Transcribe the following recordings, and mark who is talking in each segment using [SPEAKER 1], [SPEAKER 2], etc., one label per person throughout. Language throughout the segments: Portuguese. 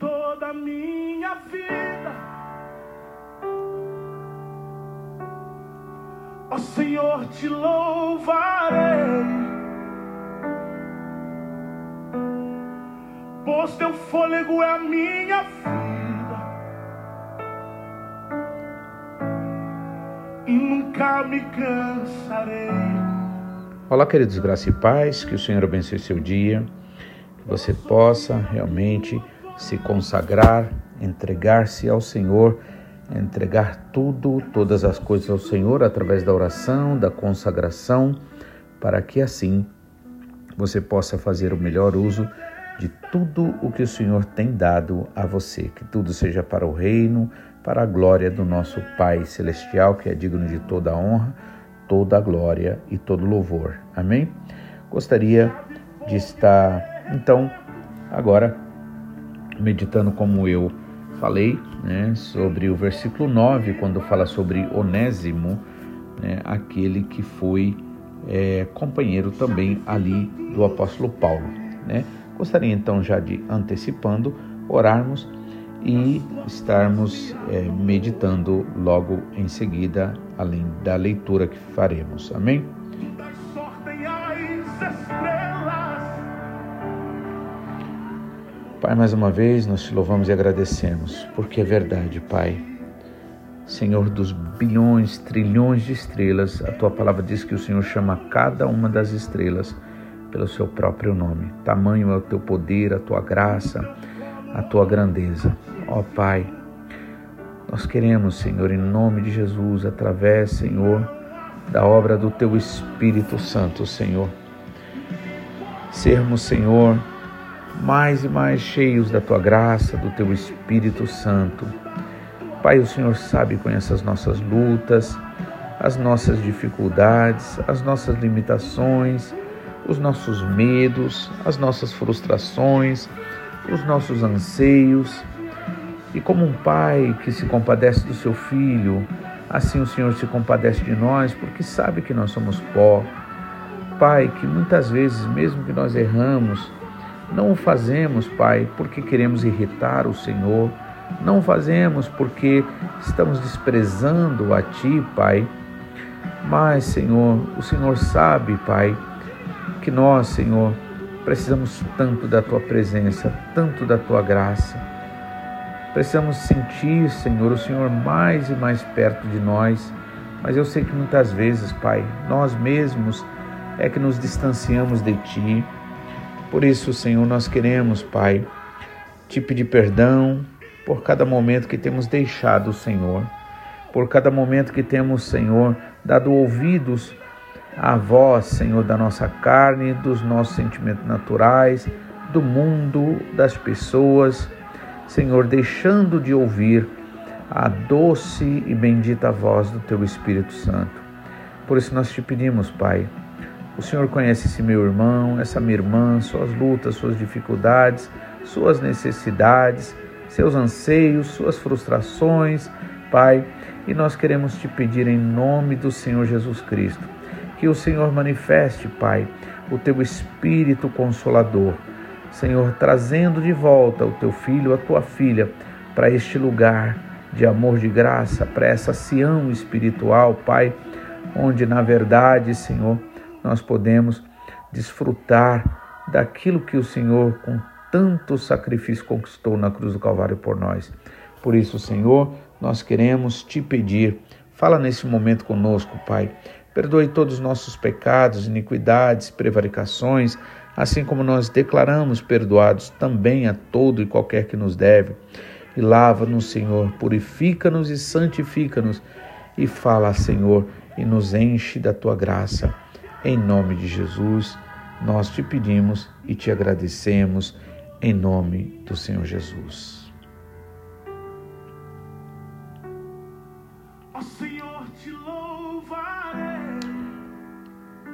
[SPEAKER 1] toda a minha vida. Ó Senhor, te louvarei. Pois teu fôlego é a minha vida. E nunca me cansarei.
[SPEAKER 2] Olá, queridos, graça e paz, que o Senhor abençoe seu dia, que você possa realmente se consagrar, entregar-se ao Senhor, entregar tudo, todas as coisas ao Senhor através da oração, da consagração, para que assim você possa fazer o melhor uso de tudo o que o Senhor tem dado a você, que tudo seja para o reino, para a glória do nosso Pai celestial, que é digno de toda a honra toda a glória e todo louvor. Amém? Gostaria de estar, então, agora meditando como eu falei, né, sobre o versículo 9, quando fala sobre Onésimo, né, aquele que foi é, companheiro também ali do apóstolo Paulo. Né? Gostaria então já de antecipando, orarmos e estarmos é, meditando logo em seguida, além da leitura que faremos. Amém? Pai, mais uma vez nós te louvamos e agradecemos, porque é verdade, Pai. Senhor dos bilhões, trilhões de estrelas, a tua palavra diz que o Senhor chama cada uma das estrelas pelo seu próprio nome. Tamanho é o teu poder, a tua graça a tua grandeza. Ó Pai, nós queremos, Senhor, em nome de Jesus, através, Senhor, da obra do teu Espírito Santo, Senhor, sermos, Senhor, mais e mais cheios da tua graça, do teu Espírito Santo. Pai, o Senhor sabe, conhece as nossas lutas, as nossas dificuldades, as nossas limitações, os nossos medos, as nossas frustrações, os nossos anseios. E como um pai que se compadece do seu filho, assim o Senhor se compadece de nós, porque sabe que nós somos pó. Pai, que muitas vezes, mesmo que nós erramos, não o fazemos, Pai, porque queremos irritar o Senhor, não o fazemos porque estamos desprezando a Ti, Pai. Mas, Senhor, o Senhor sabe, Pai, que nós, Senhor, Precisamos tanto da tua presença, tanto da tua graça. Precisamos sentir, Senhor, o Senhor mais e mais perto de nós. Mas eu sei que muitas vezes, Pai, nós mesmos é que nos distanciamos de Ti. Por isso, Senhor, nós queremos, Pai, te pedir perdão por cada momento que temos deixado o Senhor, por cada momento que temos, Senhor, dado ouvidos a voz, Senhor, da nossa carne, dos nossos sentimentos naturais, do mundo, das pessoas, Senhor, deixando de ouvir a doce e bendita voz do Teu Espírito Santo. Por isso nós te pedimos, Pai, o Senhor conhece esse meu irmão, essa minha irmã, suas lutas, suas dificuldades, suas necessidades, seus anseios, suas frustrações, Pai, e nós queremos te pedir em nome do Senhor Jesus Cristo que o Senhor manifeste, Pai, o teu espírito consolador. Senhor, trazendo de volta o teu filho, a tua filha, para este lugar de amor, de graça, para essa Sião espiritual, Pai, onde na verdade, Senhor, nós podemos desfrutar daquilo que o Senhor, com tanto sacrifício, conquistou na cruz do Calvário por nós. Por isso, Senhor, nós queremos te pedir, fala nesse momento conosco, Pai. Perdoe todos os nossos pecados, iniquidades, prevaricações, assim como nós declaramos perdoados também a todo e qualquer que nos deve. E lava-nos, Senhor, purifica-nos e santifica-nos. E fala, Senhor, e nos enche da tua graça. Em nome de Jesus, nós te pedimos e te agradecemos, em nome do Senhor Jesus.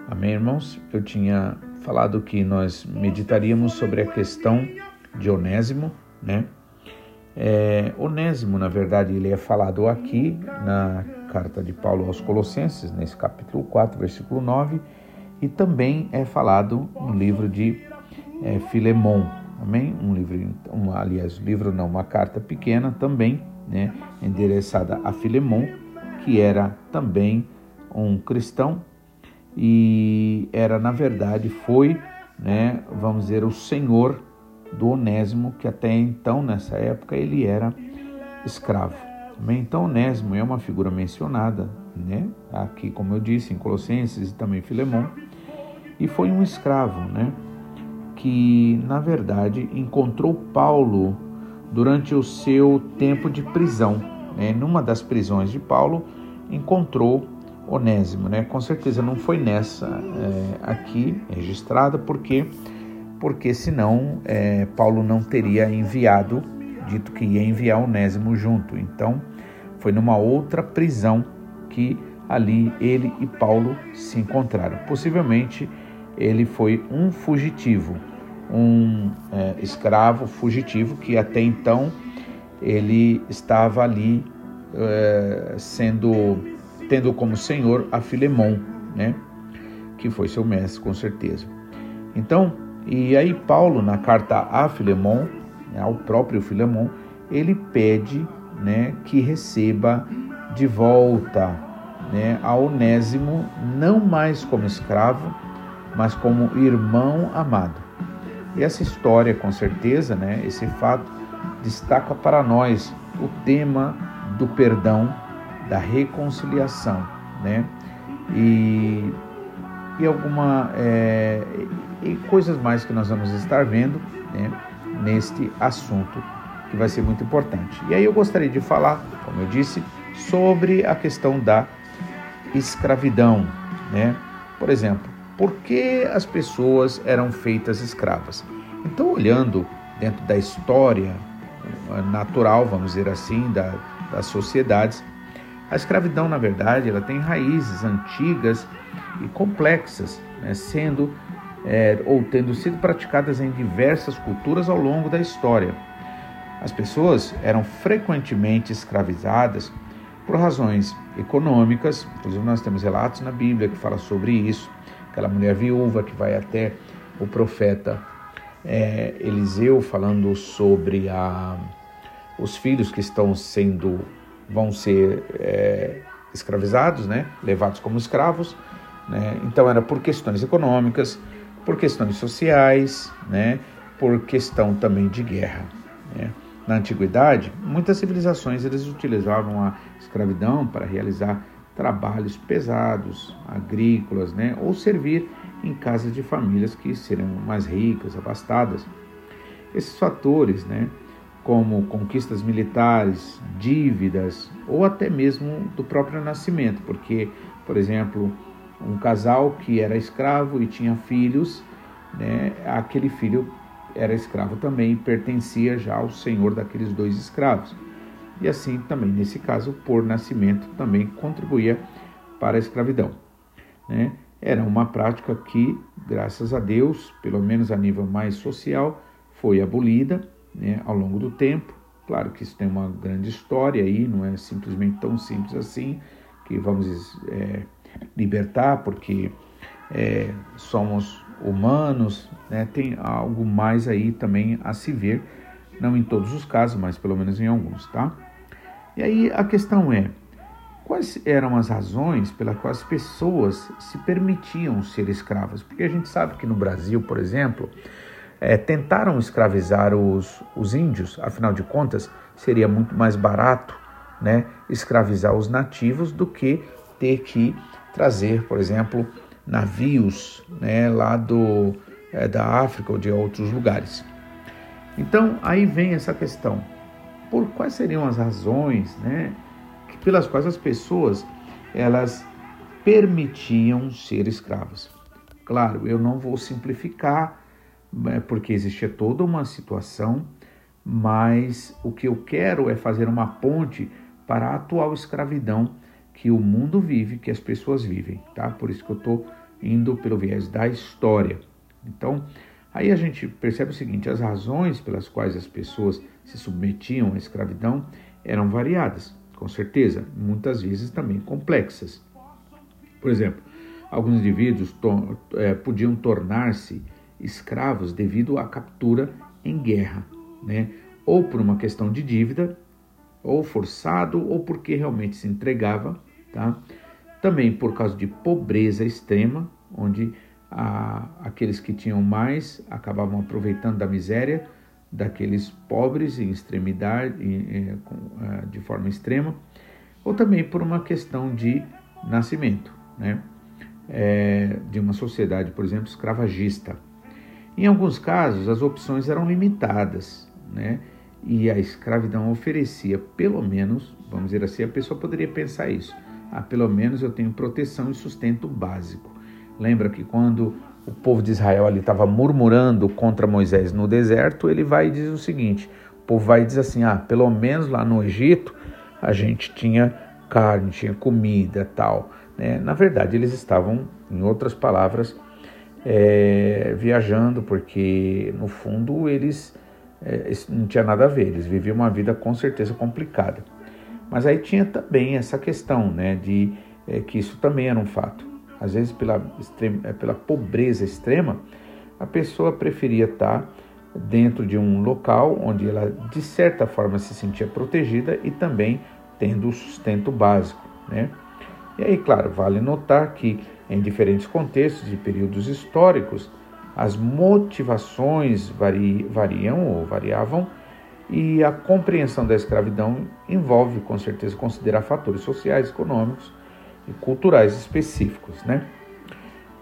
[SPEAKER 2] Amém, irmãos? Eu tinha falado que nós meditaríamos sobre a questão de Onésimo, né? É, Onésimo, na verdade, ele é falado aqui na carta de Paulo aos Colossenses, nesse capítulo 4, versículo 9, e também é falado no livro de é, Filemon, amém? Um livro, um, aliás, livro não, uma carta pequena também, né, endereçada a Filemon, que era também um cristão e era na verdade foi, né, vamos dizer, o senhor do Onésimo, que até então nessa época ele era escravo. Então Onésimo é uma figura mencionada, né, aqui como eu disse em Colossenses e também Filemon, e foi um escravo, né, que na verdade encontrou Paulo durante o seu tempo de prisão. Né? Numa das prisões de Paulo, encontrou Onésimo, né? Com certeza não foi nessa é, aqui registrada, porque porque senão é, Paulo não teria enviado, dito que ia enviar Onésimo junto. Então foi numa outra prisão que ali ele e Paulo se encontraram. Possivelmente ele foi um fugitivo, um é, escravo fugitivo que até então ele estava ali é, sendo tendo como senhor a Filemon, né? Que foi seu mestre, com certeza. Então, e aí Paulo na carta a Filemon, né, ao próprio Filemon, ele pede, né, que receba de volta, né, a Onésimo não mais como escravo, mas como irmão amado. E essa história, com certeza, né, esse fato destaca para nós o tema do perdão, da reconciliação, né? E, e alguma é, e coisas mais que nós vamos estar vendo né, neste assunto que vai ser muito importante. E aí eu gostaria de falar, como eu disse, sobre a questão da escravidão, né? Por exemplo, por que as pessoas eram feitas escravas? Então, olhando dentro da história natural, vamos dizer assim, da, das sociedades, a escravidão, na verdade, ela tem raízes antigas e complexas, né, sendo é, ou tendo sido praticadas em diversas culturas ao longo da história. As pessoas eram frequentemente escravizadas por razões econômicas, inclusive nós temos relatos na Bíblia que fala sobre isso, aquela mulher viúva que vai até o profeta é, Eliseu falando sobre a, os filhos que estão sendo vão ser é, escravizados, né, levados como escravos. Né? Então era por questões econômicas, por questões sociais, né, por questão também de guerra. Né? Na antiguidade, muitas civilizações eles utilizavam a escravidão para realizar trabalhos pesados, agrícolas, né, ou servir em casas de famílias que seriam mais ricas, abastadas. Esses fatores, né, como conquistas militares, dívidas ou até mesmo do próprio nascimento, porque, por exemplo, um casal que era escravo e tinha filhos, né, aquele filho era escravo também e pertencia já ao senhor daqueles dois escravos. E assim também, nesse caso, por nascimento, também contribuía para a escravidão. Né? Era uma prática que, graças a Deus, pelo menos a nível mais social, foi abolida né, ao longo do tempo. Claro que isso tem uma grande história aí, não é simplesmente tão simples assim, que vamos é, libertar, porque é, somos humanos, né, tem algo mais aí também a se ver, não em todos os casos, mas pelo menos em alguns, tá? E aí a questão é, quais eram as razões pelas quais as pessoas se permitiam ser escravas? Porque a gente sabe que no Brasil, por exemplo, é, tentaram escravizar os, os índios, afinal de contas, seria muito mais barato né, escravizar os nativos do que ter que trazer, por exemplo, navios né, lá do, é, da África ou de outros lugares. Então, aí vem essa questão: por quais seriam as razões né, pelas quais as pessoas elas permitiam ser escravas? Claro, eu não vou simplificar né, porque existia toda uma situação, mas o que eu quero é fazer uma ponte para a atual escravidão que o mundo vive, que as pessoas vivem, tá? Por isso que eu estou indo pelo viés da história. Então, aí a gente percebe o seguinte: as razões pelas quais as pessoas se submetiam à escravidão eram variadas, com certeza, muitas vezes também complexas. Por exemplo, alguns indivíduos to é, podiam tornar-se escravos devido à captura em guerra, né? ou por uma questão de dívida, ou forçado, ou porque realmente se entregava, tá? também por causa de pobreza extrema, onde a, aqueles que tinham mais acabavam aproveitando da miséria daqueles pobres em extremidade, em, em, de forma extrema, ou também por uma questão de nascimento, né? É, de uma sociedade, por exemplo, escravagista. Em alguns casos, as opções eram limitadas, né? E a escravidão oferecia, pelo menos, vamos dizer assim, a pessoa poderia pensar isso. Ah, pelo menos eu tenho proteção e sustento básico. Lembra que quando o povo de Israel ali estava murmurando contra Moisés no deserto, ele vai e diz o seguinte: o povo vai e diz assim: ah, pelo menos lá no Egito a gente tinha carne, tinha comida, tal. Né? Na verdade, eles estavam, em outras palavras, é, viajando, porque no fundo eles é, não tinha nada a ver, eles viviam uma vida com certeza complicada. Mas aí tinha também essa questão, né, de é, que isso também era um fato às vezes pela, é, pela pobreza extrema, a pessoa preferia estar dentro de um local onde ela de certa forma se sentia protegida e também tendo o sustento básico, né? E aí, claro, vale notar que em diferentes contextos e períodos históricos, as motivações vari, variam ou variavam e a compreensão da escravidão envolve, com certeza, considerar fatores sociais, econômicos e culturais específicos, né?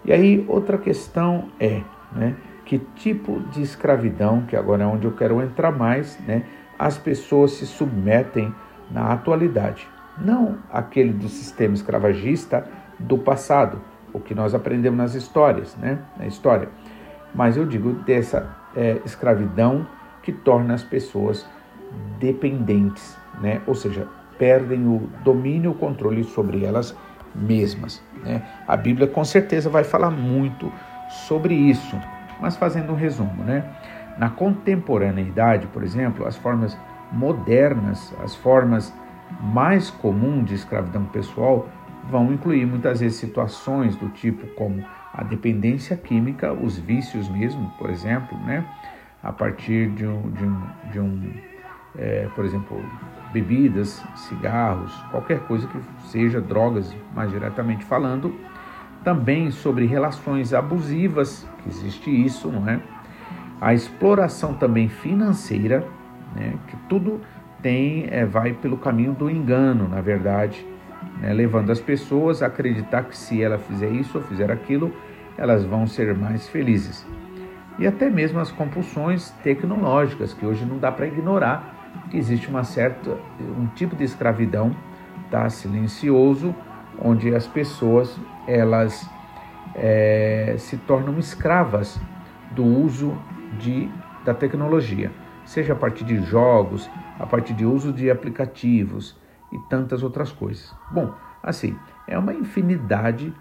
[SPEAKER 2] E aí outra questão é, né, que tipo de escravidão, que agora é onde eu quero entrar mais, né, as pessoas se submetem na atualidade, não aquele do sistema escravagista do passado, o que nós aprendemos nas histórias, né, na história, mas eu digo dessa é, escravidão que torna as pessoas dependentes, né, ou seja, perdem o domínio, o controle sobre elas mesmas. Né? A Bíblia com certeza vai falar muito sobre isso, mas fazendo um resumo, né? Na contemporaneidade, por exemplo, as formas modernas, as formas mais comuns de escravidão pessoal vão incluir muitas vezes situações do tipo como a dependência química, os vícios mesmo, por exemplo, né? A partir de um, de um, de um é, por exemplo, bebidas, cigarros, qualquer coisa que seja drogas, mais diretamente falando. Também sobre relações abusivas, que existe isso, não é? A exploração também financeira, né? que tudo tem é, vai pelo caminho do engano, na verdade, né? levando as pessoas a acreditar que se ela fizer isso ou fizer aquilo, elas vão ser mais felizes. E até mesmo as compulsões tecnológicas, que hoje não dá para ignorar, que existe uma certa um tipo de escravidão tá silencioso onde as pessoas elas é, se tornam escravas do uso de da tecnologia seja a partir de jogos a partir de uso de aplicativos e tantas outras coisas. Bom assim é uma infinidade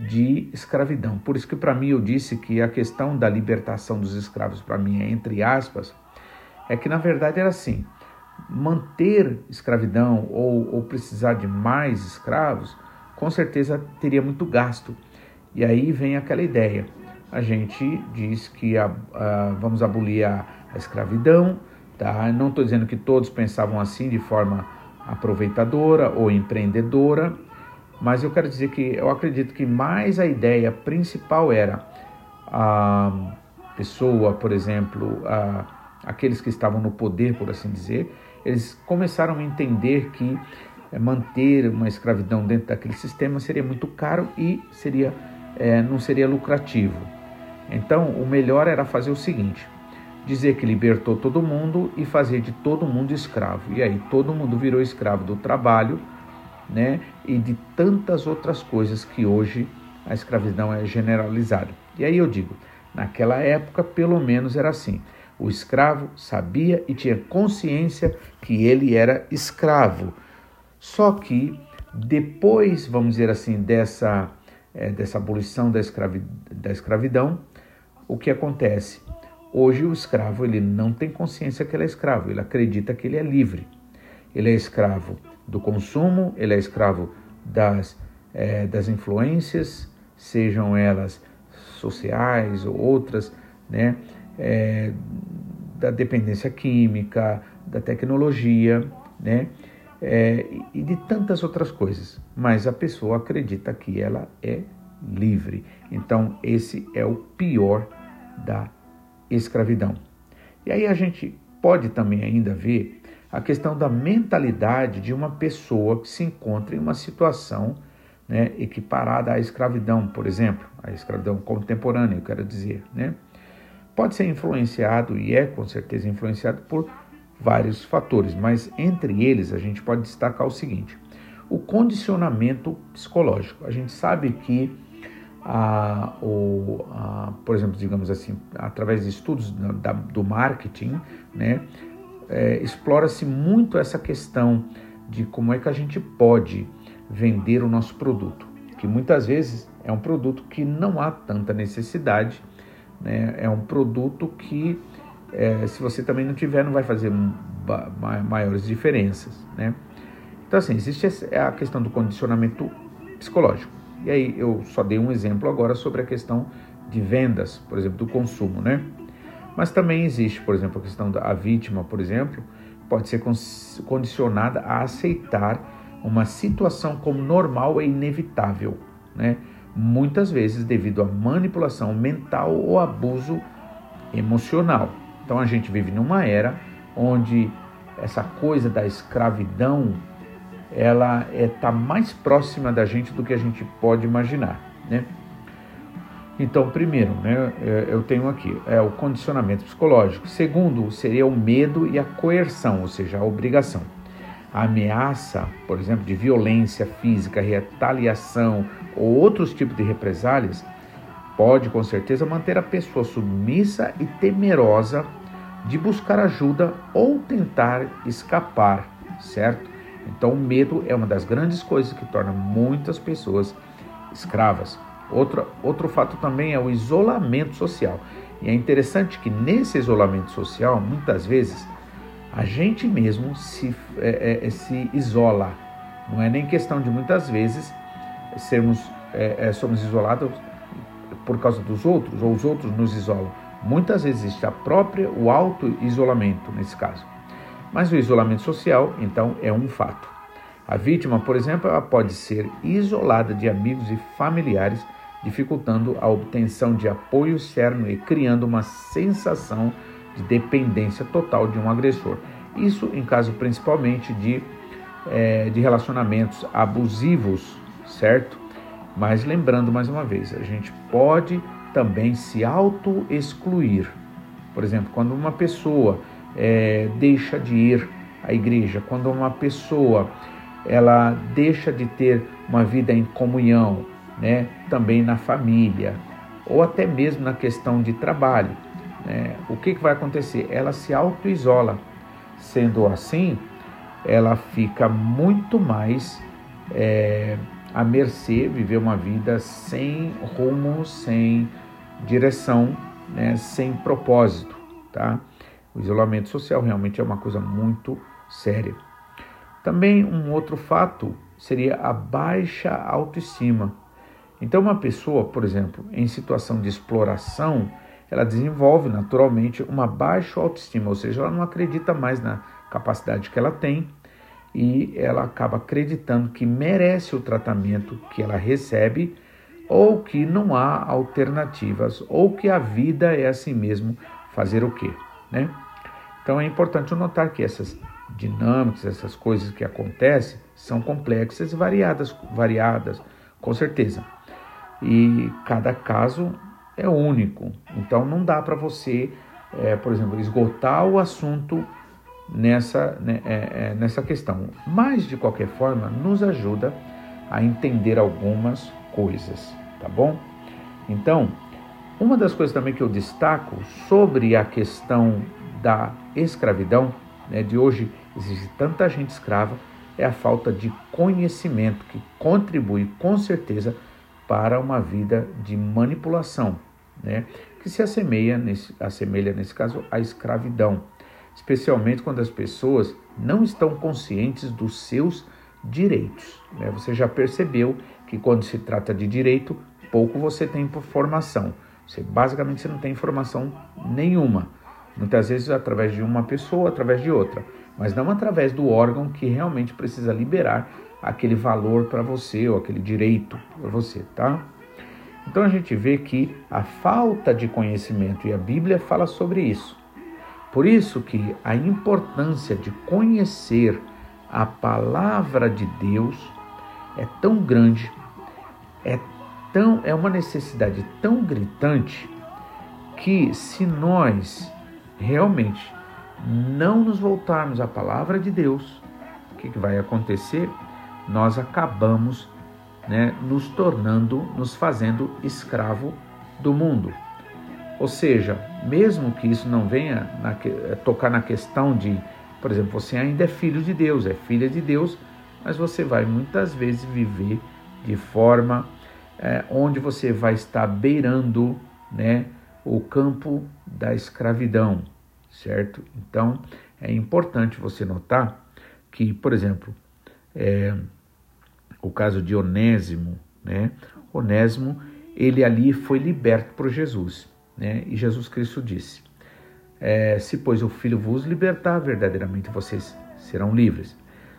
[SPEAKER 2] de escravidão por isso que para mim eu disse que a questão da libertação dos escravos para mim é entre aspas é que na verdade era assim: manter escravidão ou, ou precisar de mais escravos, com certeza teria muito gasto. E aí vem aquela ideia. A gente diz que a, a, vamos abolir a, a escravidão, tá? Não estou dizendo que todos pensavam assim de forma aproveitadora ou empreendedora, mas eu quero dizer que eu acredito que mais a ideia principal era a pessoa, por exemplo, a aqueles que estavam no poder, por assim dizer, eles começaram a entender que é, manter uma escravidão dentro daquele sistema seria muito caro e seria, é, não seria lucrativo. Então, o melhor era fazer o seguinte: dizer que libertou todo mundo e fazer de todo mundo escravo. E aí todo mundo virou escravo do trabalho, né? E de tantas outras coisas que hoje a escravidão é generalizada. E aí eu digo, naquela época pelo menos era assim. O escravo sabia e tinha consciência que ele era escravo. Só que depois, vamos dizer assim, dessa, é, dessa abolição da, escravi, da escravidão, o que acontece? Hoje o escravo ele não tem consciência que ele é escravo, ele acredita que ele é livre. Ele é escravo do consumo, ele é escravo das, é, das influências, sejam elas sociais ou outras, né? é, da dependência química, da tecnologia, né? É, e de tantas outras coisas. Mas a pessoa acredita que ela é livre. Então, esse é o pior da escravidão. E aí a gente pode também ainda ver a questão da mentalidade de uma pessoa que se encontra em uma situação né, equiparada à escravidão, por exemplo, a escravidão contemporânea, eu quero dizer, né? Pode ser influenciado e é com certeza influenciado por vários fatores, mas entre eles a gente pode destacar o seguinte: o condicionamento psicológico. A gente sabe que, a, o, a, por exemplo, digamos assim, através de estudos da, do marketing, né, é, explora-se muito essa questão de como é que a gente pode vender o nosso produto, que muitas vezes é um produto que não há tanta necessidade, né? é um produto que é, se você também não tiver não vai fazer maiores diferenças, né? Então assim existe a questão do condicionamento psicológico. E aí eu só dei um exemplo agora sobre a questão de vendas, por exemplo, do consumo, né? Mas também existe, por exemplo, a questão da vítima, por exemplo, pode ser condicionada a aceitar uma situação como normal e inevitável, né? muitas vezes devido à manipulação mental ou abuso emocional. Então a gente vive numa era onde essa coisa da escravidão ela está é, tá mais próxima da gente do que a gente pode imaginar, né? Então, primeiro, né, é, eu tenho aqui é o condicionamento psicológico. Segundo, seria o medo e a coerção, ou seja, a obrigação a ameaça, por exemplo, de violência física, retaliação ou outros tipos de represálias, pode com certeza manter a pessoa submissa e temerosa de buscar ajuda ou tentar escapar, certo? Então, o medo é uma das grandes coisas que torna muitas pessoas escravas. Outro, outro fato também é o isolamento social. E é interessante que nesse isolamento social, muitas vezes, a gente mesmo se, é, é, se isola. Não é nem questão de muitas vezes sermos é, é, somos isolados por causa dos outros ou os outros nos isolam. Muitas vezes existe a própria o auto isolamento nesse caso. Mas o isolamento social, então, é um fato. A vítima, por exemplo, ela pode ser isolada de amigos e familiares, dificultando a obtenção de apoio externo e criando uma sensação de dependência total de um agressor. Isso em caso principalmente de, é, de relacionamentos abusivos, certo? Mas lembrando mais uma vez, a gente pode também se auto-excluir. Por exemplo, quando uma pessoa é, deixa de ir à igreja, quando uma pessoa ela deixa de ter uma vida em comunhão, né, também na família, ou até mesmo na questão de trabalho né, o que, que vai acontecer? Ela se auto-isola. Sendo assim, ela fica muito mais é, à mercê, viver uma vida sem rumo, sem direção, né, sem propósito. Tá? O isolamento social realmente é uma coisa muito séria. Também um outro fato seria a baixa autoestima. Então, uma pessoa, por exemplo, em situação de exploração, ela desenvolve naturalmente uma baixa autoestima, ou seja, ela não acredita mais na capacidade que ela tem e ela acaba acreditando que merece o tratamento que ela recebe ou que não há alternativas ou que a vida é assim mesmo fazer o quê, né? Então é importante notar que essas dinâmicas, essas coisas que acontecem são complexas e variadas, variadas, com certeza. E cada caso é único. Então não dá para você, é, por exemplo, esgotar o assunto nessa, né, é, é, nessa questão. Mas de qualquer forma, nos ajuda a entender algumas coisas, tá bom? Então, uma das coisas também que eu destaco sobre a questão da escravidão, né, de hoje existe tanta gente escrava, é a falta de conhecimento que contribui com certeza para uma vida de manipulação, né, que se assemelha nesse, assemelha, nesse caso, à escravidão, especialmente quando as pessoas não estão conscientes dos seus direitos. Né? Você já percebeu que quando se trata de direito, pouco você tem por formação. Você, basicamente você não tem informação nenhuma. Muitas vezes através de uma pessoa, através de outra, mas não através do órgão que realmente precisa liberar aquele valor para você ou aquele direito para você, tá? Então a gente vê que a falta de conhecimento e a Bíblia fala sobre isso. Por isso que a importância de conhecer a palavra de Deus é tão grande, é tão é uma necessidade tão gritante que se nós realmente não nos voltarmos à palavra de Deus, o que, que vai acontecer? Nós acabamos né, nos tornando, nos fazendo escravo do mundo. Ou seja, mesmo que isso não venha na, eh, tocar na questão de, por exemplo, você ainda é filho de Deus, é filha de Deus, mas você vai muitas vezes viver de forma é, onde você vai estar beirando né, o campo da escravidão, certo? Então é importante você notar que, por exemplo, é, o caso de Onésimo, né? Onésimo, ele ali foi liberto por Jesus, né? E Jesus Cristo disse: é, Se pois o Filho vos libertar, verdadeiramente vocês serão livres.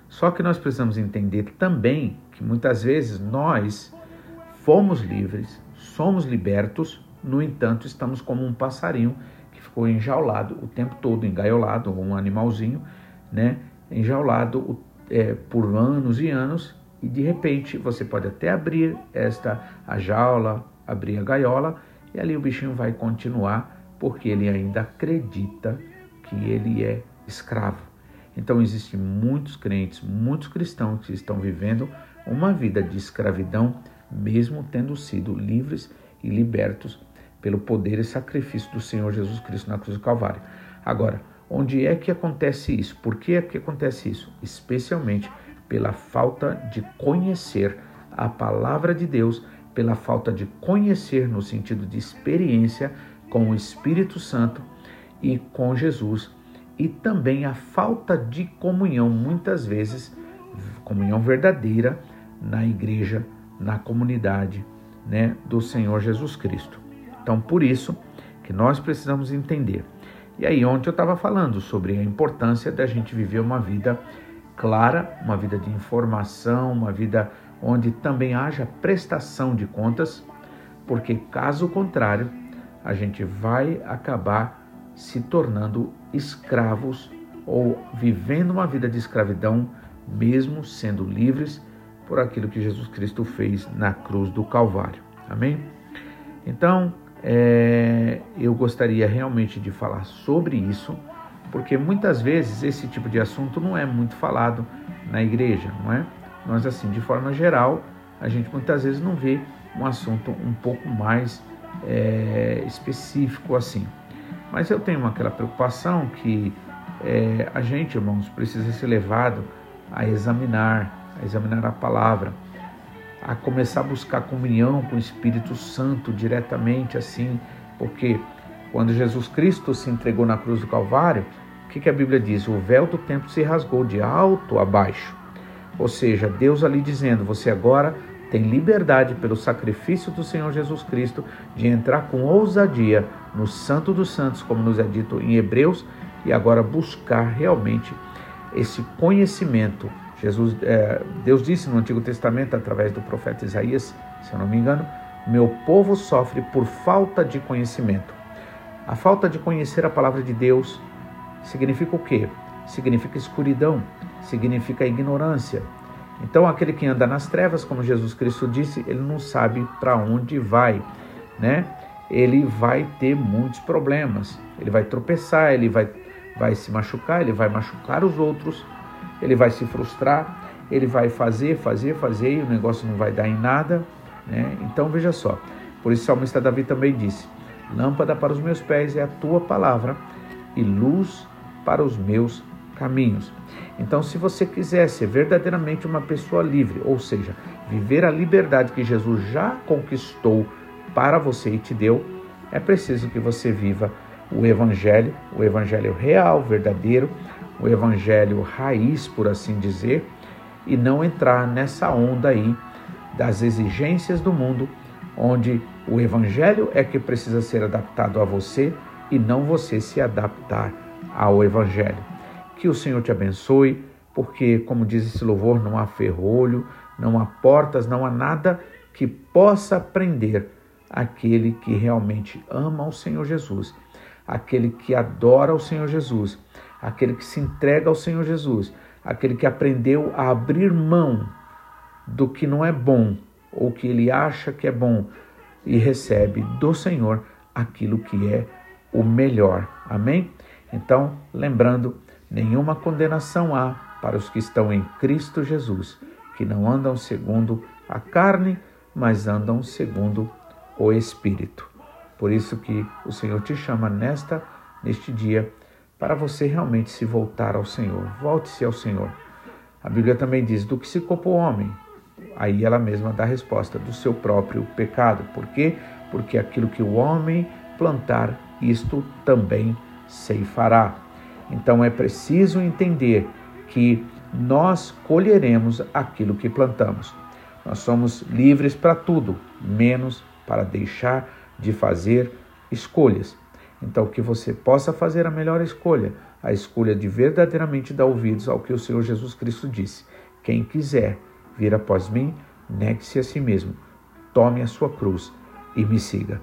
[SPEAKER 2] Só que nós precisamos entender também que muitas vezes nós fomos livres, somos libertos, no entanto, estamos como um passarinho que ficou enjaulado o tempo todo, engaiolado, um animalzinho, né? Enjaulado é, por anos e anos, e de repente você pode até abrir esta a jaula, abrir a gaiola, e ali o bichinho vai continuar, porque ele ainda acredita que ele é escravo. Então existem muitos crentes, muitos cristãos que estão vivendo uma vida de escravidão, mesmo tendo sido livres e libertos pelo poder e sacrifício do Senhor Jesus Cristo na cruz do Calvário. Agora, onde é que acontece isso? Por que é que acontece isso? Especialmente pela falta de conhecer a palavra de Deus, pela falta de conhecer no sentido de experiência com o Espírito Santo e com Jesus, e também a falta de comunhão, muitas vezes, comunhão verdadeira na igreja, na comunidade né, do Senhor Jesus Cristo. Então, por isso que nós precisamos entender. E aí, ontem eu estava falando sobre a importância da gente viver uma vida clara, uma vida de informação, uma vida onde também haja prestação de contas, porque caso contrário, a gente vai acabar se tornando escravos ou vivendo uma vida de escravidão, mesmo sendo livres por aquilo que Jesus Cristo fez na cruz do Calvário. Amém? Então, é, eu gostaria realmente de falar sobre isso, porque muitas vezes esse tipo de assunto não é muito falado na igreja, não é? Nós, assim, de forma geral, a gente muitas vezes não vê um assunto um pouco mais é, específico assim. Mas eu tenho aquela preocupação que é, a gente, irmãos, precisa ser levado a examinar, a examinar a palavra a começar a buscar comunhão com o Espírito Santo diretamente assim, porque quando Jesus Cristo se entregou na cruz do Calvário, o que, que a Bíblia diz? O véu do templo se rasgou de alto a baixo. Ou seja, Deus ali dizendo: você agora tem liberdade pelo sacrifício do Senhor Jesus Cristo de entrar com ousadia no Santo dos Santos, como nos é dito em Hebreus, e agora buscar realmente esse conhecimento Jesus, é, Deus disse no Antigo Testamento, através do profeta Isaías, se eu não me engano, meu povo sofre por falta de conhecimento. A falta de conhecer a palavra de Deus significa o quê? Significa escuridão, significa ignorância. Então, aquele que anda nas trevas, como Jesus Cristo disse, ele não sabe para onde vai, né? Ele vai ter muitos problemas, ele vai tropeçar, ele vai, vai se machucar, ele vai machucar os outros ele vai se frustrar, ele vai fazer, fazer, fazer e o negócio não vai dar em nada. Né? Então veja só, por isso o salmista Davi também disse: Lâmpada para os meus pés é a tua palavra e luz para os meus caminhos. Então, se você quiser ser verdadeiramente uma pessoa livre, ou seja, viver a liberdade que Jesus já conquistou para você e te deu, é preciso que você viva o Evangelho, o Evangelho real, verdadeiro, o evangelho raiz, por assim dizer, e não entrar nessa onda aí das exigências do mundo, onde o evangelho é que precisa ser adaptado a você e não você se adaptar ao Evangelho. Que o Senhor te abençoe, porque, como diz esse louvor, não há ferrolho, não há portas, não há nada que possa prender aquele que realmente ama o Senhor Jesus, aquele que adora o Senhor Jesus, aquele que se entrega ao Senhor Jesus, aquele que aprendeu a abrir mão do que não é bom ou que ele acha que é bom e recebe do Senhor aquilo que é o melhor. Amém? Então, lembrando, nenhuma condenação há para os que estão em Cristo Jesus, que não andam segundo a carne, mas andam segundo o Espírito. Por isso que o Senhor te chama nesta neste dia para você realmente se voltar ao Senhor. Volte-se ao Senhor. A Bíblia também diz: do que se culpa o homem? Aí ela mesma dá a resposta: do seu próprio pecado. Por quê? Porque aquilo que o homem plantar, isto também ceifará. Então é preciso entender que nós colheremos aquilo que plantamos. Nós somos livres para tudo, menos para deixar de fazer escolhas. Então, que você possa fazer a melhor escolha, a escolha de verdadeiramente dar ouvidos ao que o Senhor Jesus Cristo disse. Quem quiser vir após mim, negue-se a si mesmo, tome a sua cruz e me siga.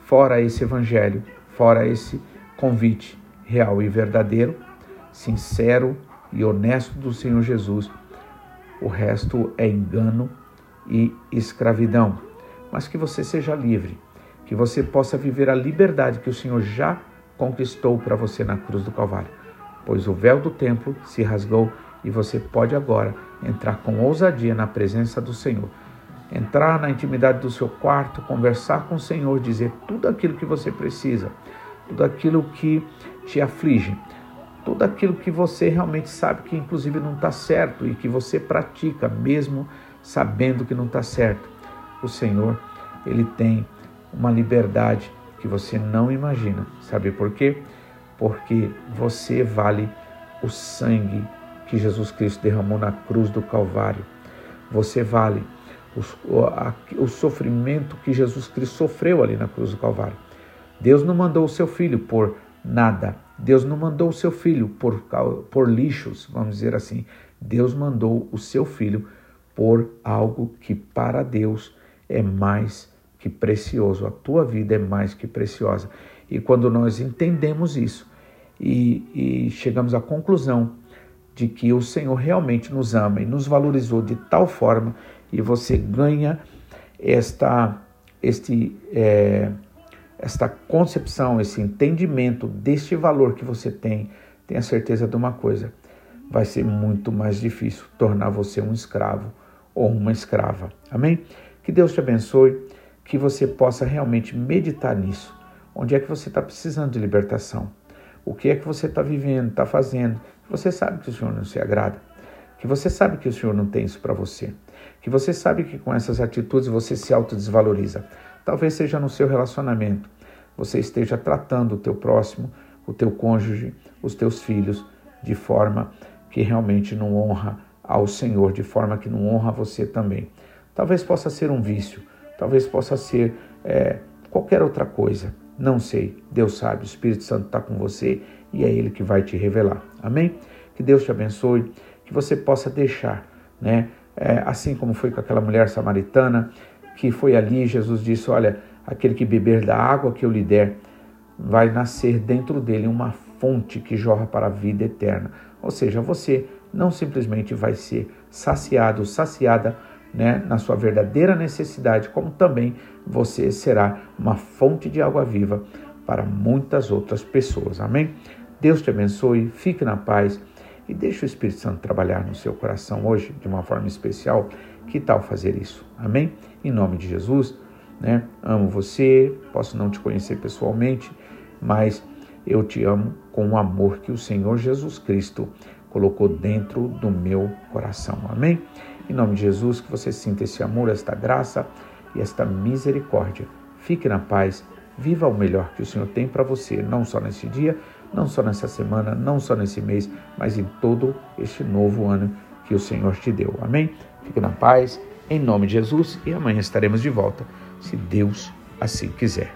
[SPEAKER 2] Fora esse evangelho, fora esse convite real e verdadeiro, sincero e honesto do Senhor Jesus, o resto é engano e escravidão. Mas que você seja livre que você possa viver a liberdade que o Senhor já conquistou para você na cruz do Calvário. Pois o véu do templo se rasgou e você pode agora entrar com ousadia na presença do Senhor. Entrar na intimidade do seu quarto, conversar com o Senhor, dizer tudo aquilo que você precisa, tudo aquilo que te aflige, tudo aquilo que você realmente sabe que inclusive não está certo e que você pratica mesmo sabendo que não está certo. O Senhor, Ele tem uma liberdade que você não imagina. Sabe por quê? Porque você vale o sangue que Jesus Cristo derramou na cruz do Calvário. Você vale o, a, o sofrimento que Jesus Cristo sofreu ali na cruz do Calvário. Deus não mandou o seu filho por nada. Deus não mandou o seu filho por, por lixos, vamos dizer assim. Deus mandou o seu filho por algo que para Deus é mais que precioso, a tua vida é mais que preciosa. E quando nós entendemos isso e, e chegamos à conclusão de que o Senhor realmente nos ama e nos valorizou de tal forma, e você ganha esta, este, é, esta concepção, esse entendimento deste valor que você tem, tenha certeza de uma coisa: vai ser muito mais difícil tornar você um escravo ou uma escrava. Amém? Que Deus te abençoe que você possa realmente meditar nisso. Onde é que você está precisando de libertação? O que é que você está vivendo, está fazendo? Você sabe que o Senhor não se agrada. Que você sabe que o Senhor não tem isso para você. Que você sabe que com essas atitudes você se autodesvaloriza. Talvez seja no seu relacionamento. Você esteja tratando o teu próximo, o teu cônjuge, os teus filhos de forma que realmente não honra ao Senhor, de forma que não honra você também. Talvez possa ser um vício talvez possa ser é, qualquer outra coisa. Não sei, Deus sabe, o Espírito Santo está com você e é Ele que vai te revelar. Amém? Que Deus te abençoe, que você possa deixar, né? É, assim como foi com aquela mulher samaritana que foi ali, Jesus disse: Olha, aquele que beber da água que eu lhe der, vai nascer dentro dele uma fonte que jorra para a vida eterna. Ou seja, você não simplesmente vai ser saciado, saciada né, na sua verdadeira necessidade, como também você será uma fonte de água viva para muitas outras pessoas. Amém? Deus te abençoe, fique na paz e deixe o Espírito Santo trabalhar no seu coração hoje de uma forma especial. Que tal fazer isso? Amém? Em nome de Jesus, né? Amo você, posso não te conhecer pessoalmente, mas eu te amo com o amor que o Senhor Jesus Cristo colocou dentro do meu coração. Amém? Em nome de Jesus, que você sinta esse amor, esta graça e esta misericórdia. Fique na paz, viva o melhor que o Senhor tem para você, não só nesse dia, não só nessa semana, não só nesse mês, mas em todo este novo ano que o Senhor te deu. Amém? Fique na paz, em nome de Jesus, e amanhã estaremos de volta, se Deus assim quiser.